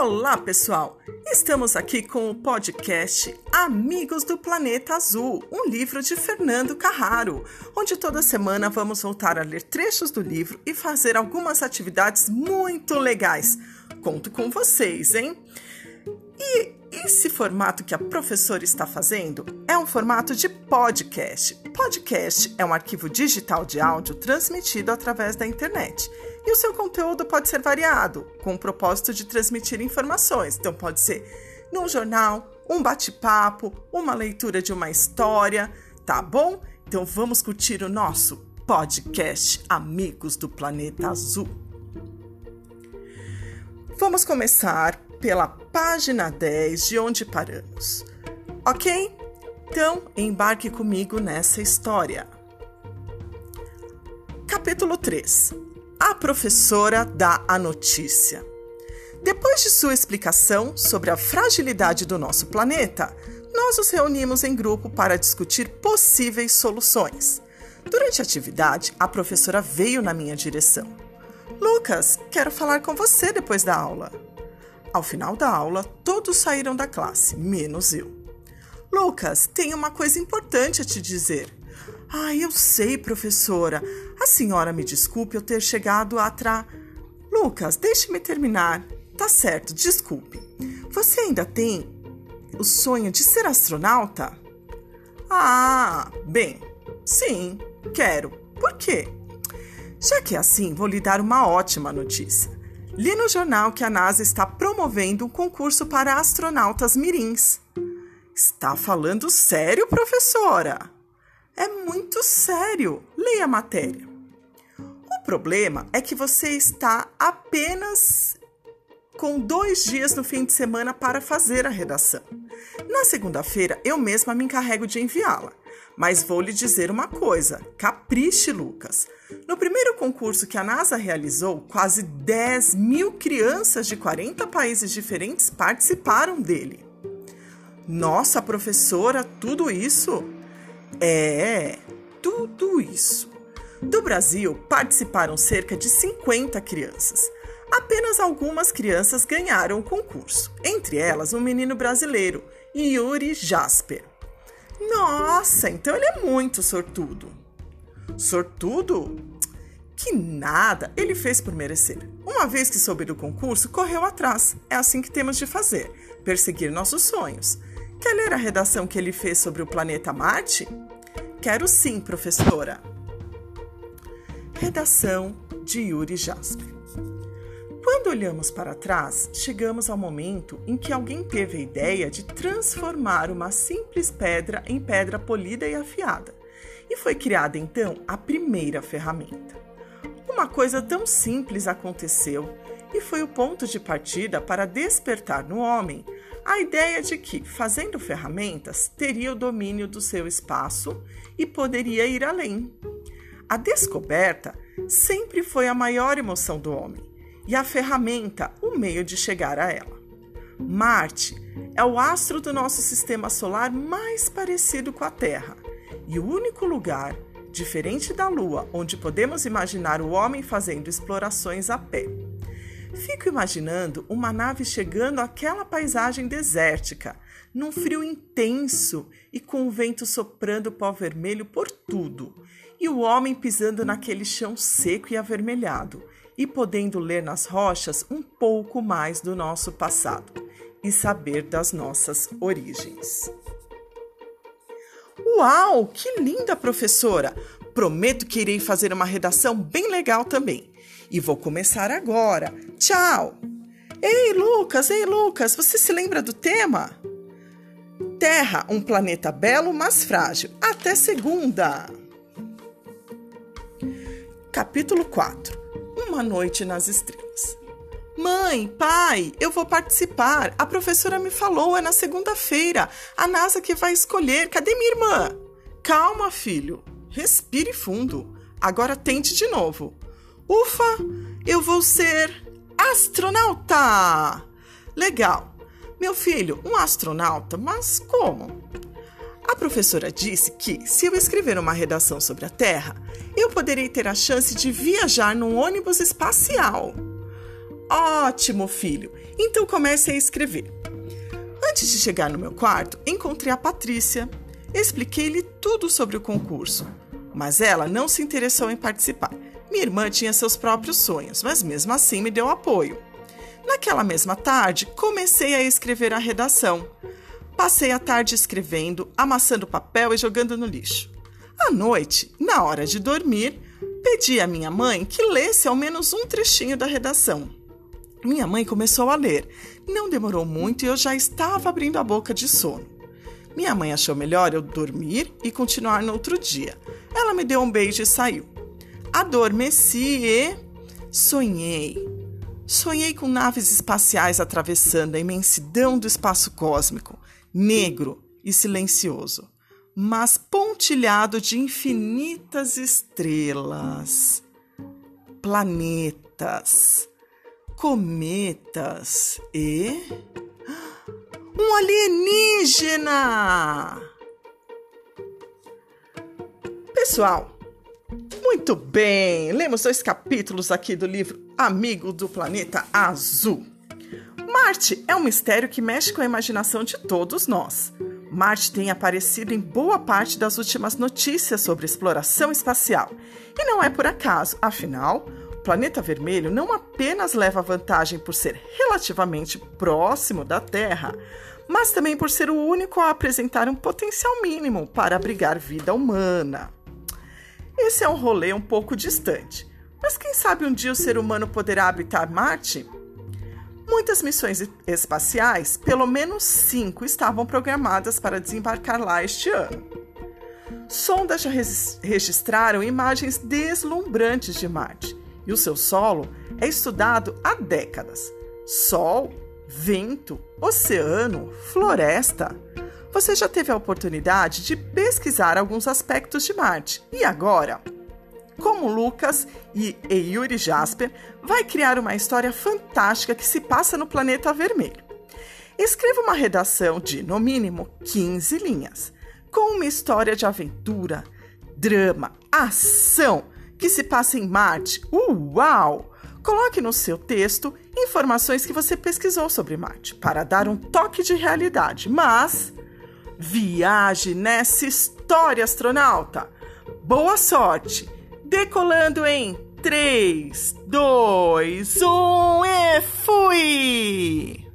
Olá, pessoal! Estamos aqui com o podcast Amigos do Planeta Azul, um livro de Fernando Carraro, onde toda semana vamos voltar a ler trechos do livro e fazer algumas atividades muito legais. Conto com vocês, hein? E esse formato que a professora está fazendo é um formato de podcast. Podcast é um arquivo digital de áudio transmitido através da internet. E o seu conteúdo pode ser variado, com o propósito de transmitir informações. Então, pode ser num jornal, um bate-papo, uma leitura de uma história, tá bom? Então, vamos curtir o nosso podcast Amigos do Planeta Azul. Vamos começar pela página 10 de onde paramos. Ok? Então, embarque comigo nessa história. Capítulo 3 A professora dá a notícia. Depois de sua explicação sobre a fragilidade do nosso planeta, nós nos reunimos em grupo para discutir possíveis soluções. Durante a atividade, a professora veio na minha direção. Lucas, quero falar com você depois da aula. Ao final da aula, todos saíram da classe, menos eu. Lucas, tenho uma coisa importante a te dizer. Ah, eu sei, professora. Senhora me desculpe eu ter chegado atrás. Lucas, deixe-me terminar. Tá certo, desculpe. Você ainda tem o sonho de ser astronauta? Ah, bem, sim, quero. Por quê? Já que é assim, vou lhe dar uma ótima notícia. Li no jornal que a NASA está promovendo um concurso para astronautas mirins. Está falando sério, professora? É muito sério. Leia a matéria. O problema é que você está apenas com dois dias no fim de semana para fazer a redação. Na segunda-feira, eu mesma me encarrego de enviá-la. Mas vou lhe dizer uma coisa: capriche, Lucas. No primeiro concurso que a NASA realizou, quase 10 mil crianças de 40 países diferentes participaram dele. Nossa, professora, tudo isso? É, tudo isso. Do Brasil participaram cerca de 50 crianças. Apenas algumas crianças ganharam o concurso, entre elas um menino brasileiro, Yuri Jasper. Nossa, então ele é muito sortudo. Sortudo? Que nada, ele fez por merecer. Uma vez que soube do concurso, correu atrás. É assim que temos de fazer: perseguir nossos sonhos. Quer ler a redação que ele fez sobre o planeta Marte? Quero sim, professora. Redação de Yuri Jasper. Quando olhamos para trás, chegamos ao momento em que alguém teve a ideia de transformar uma simples pedra em pedra polida e afiada. E foi criada então a primeira ferramenta. Uma coisa tão simples aconteceu e foi o ponto de partida para despertar no homem a ideia de que, fazendo ferramentas, teria o domínio do seu espaço e poderia ir além. A descoberta sempre foi a maior emoção do homem e a ferramenta o meio de chegar a ela. Marte é o astro do nosso sistema solar mais parecido com a Terra e o único lugar, diferente da Lua, onde podemos imaginar o homem fazendo explorações a pé. Fico imaginando uma nave chegando àquela paisagem desértica, num frio intenso e com o vento soprando pó vermelho por tudo, e o homem pisando naquele chão seco e avermelhado, e podendo ler nas rochas um pouco mais do nosso passado e saber das nossas origens. Uau, que linda professora! Prometo que irei fazer uma redação bem legal também. E vou começar agora. Tchau! Ei, Lucas, ei, Lucas, você se lembra do tema? Terra, um planeta belo, mas frágil. Até segunda! Capítulo 4 Uma noite nas estrelas. Mãe, pai, eu vou participar. A professora me falou, é na segunda-feira. A NASA que vai escolher. Cadê minha irmã? Calma, filho. Respire fundo. Agora tente de novo. Ufa, eu vou ser astronauta! Legal. Meu filho, um astronauta, mas como? A professora disse que, se eu escrever uma redação sobre a Terra, eu poderei ter a chance de viajar num ônibus espacial. Ótimo, filho! Então comece a escrever. Antes de chegar no meu quarto, encontrei a Patrícia. Expliquei-lhe tudo sobre o concurso, mas ela não se interessou em participar. Minha irmã tinha seus próprios sonhos, mas mesmo assim me deu apoio. Naquela mesma tarde, comecei a escrever a redação. Passei a tarde escrevendo, amassando papel e jogando no lixo. À noite, na hora de dormir, pedi à minha mãe que lesse ao menos um trechinho da redação. Minha mãe começou a ler. Não demorou muito e eu já estava abrindo a boca de sono. Minha mãe achou melhor eu dormir e continuar no outro dia. Ela me deu um beijo e saiu. Adormeci e sonhei. Sonhei com naves espaciais atravessando a imensidão do espaço cósmico, negro e silencioso, mas pontilhado de infinitas estrelas, planetas cometas e. Um alienígena! Pessoal, muito bem! Lemos dois capítulos aqui do livro Amigo do Planeta Azul. Marte é um mistério que mexe com a imaginação de todos nós. Marte tem aparecido em boa parte das últimas notícias sobre exploração espacial. E não é por acaso, afinal, planeta vermelho não apenas leva vantagem por ser relativamente próximo da Terra, mas também por ser o único a apresentar um potencial mínimo para abrigar vida humana. Esse é um rolê um pouco distante, mas quem sabe um dia o ser humano poderá habitar Marte? Muitas missões espaciais, pelo menos cinco, estavam programadas para desembarcar lá este ano. Sondas já registraram imagens deslumbrantes de Marte e o seu solo é estudado há décadas. Sol, vento, oceano, floresta. Você já teve a oportunidade de pesquisar alguns aspectos de Marte. E agora? Como Lucas e Yuri Jasper vai criar uma história fantástica que se passa no planeta vermelho. Escreva uma redação de, no mínimo, 15 linhas, com uma história de aventura, drama, ação, que se passa em Marte. Uau! Coloque no seu texto informações que você pesquisou sobre Marte para dar um toque de realidade, mas viaje nessa história, astronauta! Boa sorte! Decolando em 3, 2, 1 e fui!